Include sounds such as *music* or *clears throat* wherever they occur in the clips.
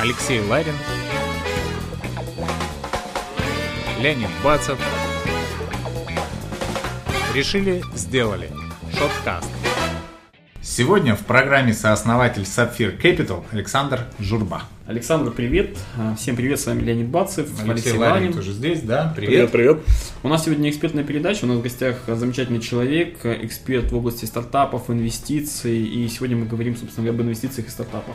Алексей Ларин, Леонид Бацев. Решили, сделали. Шоткаст. Сегодня в программе сооснователь Sapphire Capital Александр Журба. Александр, привет. Всем привет, с вами Леонид Бацев, Алексей, Алексей Ларин. Ларин тоже здесь, да? Привет. Привет, привет. У нас сегодня экспертная передача, у нас в гостях замечательный человек, эксперт в области стартапов, инвестиций, и сегодня мы говорим, собственно, об инвестициях и стартапах.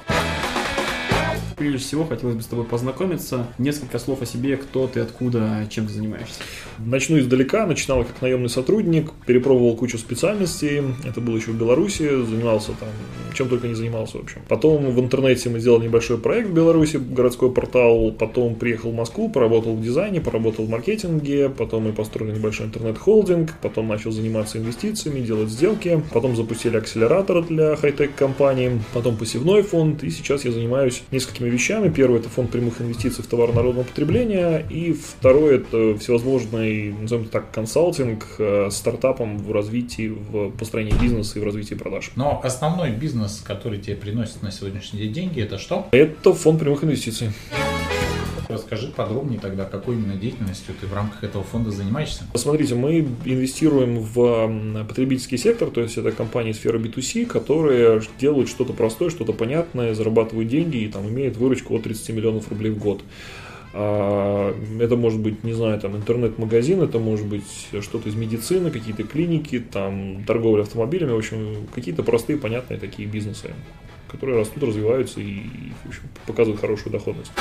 Прежде всего, хотелось бы с тобой познакомиться. Несколько слов о себе, кто ты, откуда, чем ты занимаешься. Начну издалека. Начинал как наемный сотрудник, перепробовал кучу специальностей. Это было еще в Беларуси, занимался там, чем только не занимался, в общем. Потом в интернете мы сделали небольшой проект в Беларуси, городской портал. Потом приехал в Москву, поработал в дизайне, поработал в маркетинге. Потом мы построили небольшой интернет-холдинг. Потом начал заниматься инвестициями, делать сделки. Потом запустили акселератор для хай-тек компаний. Потом посевной фонд. И сейчас я занимаюсь несколькими вещами. Первый – это фонд прямых инвестиций в товар народного потребления. И второй – это всевозможный, назовем так, консалтинг э, стартапом в развитии, в построении бизнеса и в развитии продаж. Но основной бизнес, который тебе приносит на сегодняшний день деньги, это что? Это фонд прямых инвестиций. Расскажи подробнее тогда, какой именно деятельностью ты в рамках этого фонда занимаешься? Смотрите, мы инвестируем в потребительский сектор, то есть это компании сферы B2C, которые делают что-то простое, что-то понятное, зарабатывают деньги и там имеют выручку от 30 миллионов рублей в год. А, это может быть, не знаю, там интернет-магазин, это может быть что-то из медицины, какие-то клиники, там торговля автомобилями, в общем, какие-то простые, понятные такие бизнесы, которые растут, развиваются и, в общем, показывают хорошую доходность.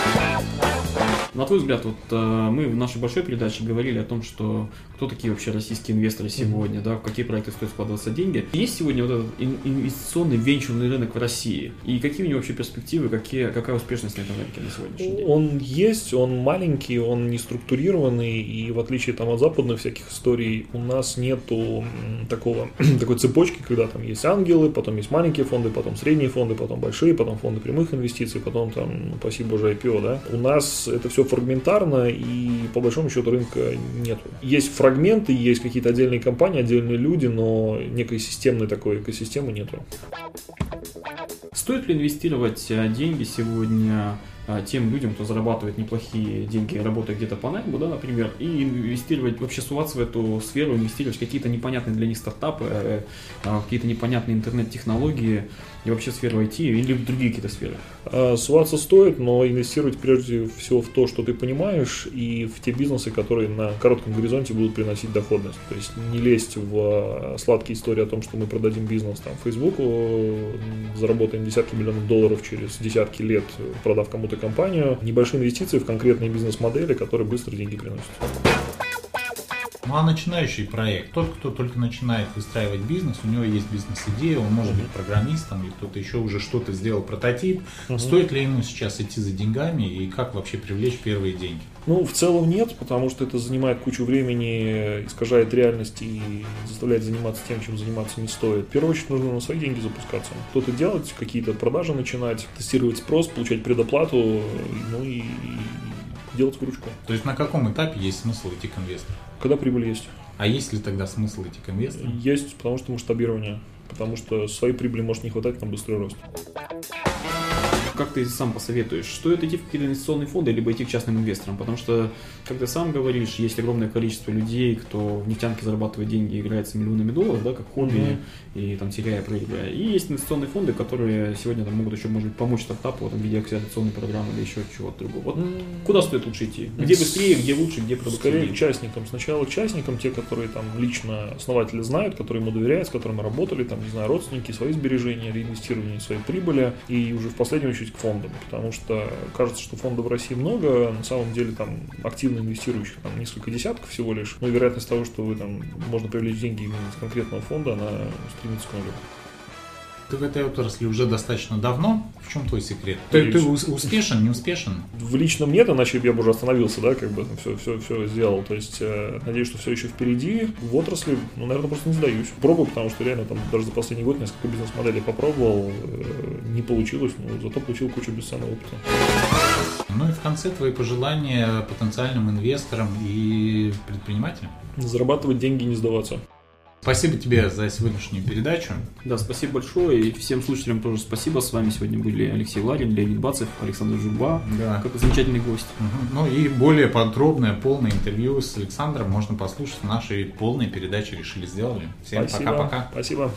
На твой взгляд, вот э, мы в нашей большой передаче говорили о том, что кто такие вообще российские инвесторы сегодня, mm-hmm. да, в какие проекты стоит вкладываться деньги. Есть сегодня вот этот инвестиционный венчурный рынок в России? И какие у него вообще перспективы, какие, какая успешность на этом рынке на сегодняшний день? Он есть, он маленький, он не структурированный, и в отличие там, от западных всяких историй, у нас нету такого, *clears throat* такой цепочки, когда там есть ангелы, потом есть маленькие фонды, потом средние фонды, потом большие, потом фонды прямых инвестиций, потом там, спасибо уже IPO, да. У нас это все фрагментарно, и по большому счету рынка нету. Есть фрагменты, есть какие-то отдельные компании, отдельные люди, но некой системной такой экосистемы нету. Стоит ли инвестировать э, деньги сегодня тем людям, кто зарабатывает неплохие деньги, работая где-то по найму, да, например, и инвестировать, вообще суваться в эту сферу, инвестировать в какие-то непонятные для них стартапы, э, какие-то непонятные интернет-технологии, и вообще сферу IT или в другие какие-то сферы? А, суваться стоит, но инвестировать прежде всего в то, что ты понимаешь, и в те бизнесы, которые на коротком горизонте будут приносить доходность. То есть не лезть в а, сладкие истории о том, что мы продадим бизнес там Фейсбуку, заработаем десятки миллионов долларов через десятки лет, продав кому-то компанию. Небольшие инвестиции в конкретные бизнес-модели, которые быстро деньги приносят. Ну а начинающий проект, тот, кто только начинает выстраивать бизнес, у него есть бизнес-идея, он может быть программистом или кто-то еще уже что-то сделал прототип. uh Стоит ли ему сейчас идти за деньгами и как вообще привлечь первые деньги? Ну, в целом нет, потому что это занимает кучу времени, искажает реальность и заставляет заниматься тем, чем заниматься не стоит. В первую очередь нужно на свои деньги запускаться. Кто-то делать, какие-то продажи начинать, тестировать спрос, получать предоплату, ну и делать выручку. То есть на каком этапе есть смысл идти к инвестору? Когда прибыль есть. А есть ли тогда смысл идти к инвестору? Есть, потому что масштабирование. Потому что своей прибыли может не хватать на быстрый рост как ты сам посоветуешь, стоит идти в какие-то инвестиционные фонды, либо идти к частным инвесторам? Потому что, как ты сам говоришь, есть огромное количество людей, кто в нефтянке зарабатывает деньги и играется миллионами долларов, да, как хобби, mm-hmm. и там теряя, проигрывая. И есть инвестиционные фонды, которые сегодня там, могут еще, может быть, помочь стартапу там, в виде акселерационной программы или еще чего-то другого. Вот mm-hmm. куда стоит лучше идти? Где быстрее, где лучше, где продуктивнее? Скорее участникам. Сначала участникам, те, которые там лично основатели знают, которые ему доверяют, с которыми работали, там, не знаю, родственники, свои сбережения, реинвестирование своей прибыли, и уже в последнюю очередь к фондам, потому что кажется, что фондов в России много, на самом деле там активно инвестирующих там несколько десятков всего лишь, но вероятность того, что вы там можно привлечь деньги именно из конкретного фонда, она стремится к нулю. Ты в этой отрасли уже достаточно давно. В чем твой секрет? Ты, ты успешен, не успешен? В личном нет, иначе я бы уже остановился, да, как бы все, все, все сделал. То есть, э, надеюсь, что все еще впереди. В отрасли, ну, наверное, просто не сдаюсь. Пробую, потому что реально там даже за последний год несколько бизнес-моделей попробовал. Э, не получилось, но зато получил кучу бесценного опыта. Ну и в конце твои пожелания потенциальным инвесторам и предпринимателям? Зарабатывать деньги, не сдаваться. Спасибо тебе за сегодняшнюю передачу. Да, спасибо большое. И всем слушателям тоже спасибо. С вами сегодня были Алексей Ларин, Леонид Бацев, Александр Журба. Да. Как замечательный гость. Угу. Ну и более подробное, полное интервью с Александром можно послушать в нашей полной передаче «Решили, сделали». Всем пока-пока. Спасибо.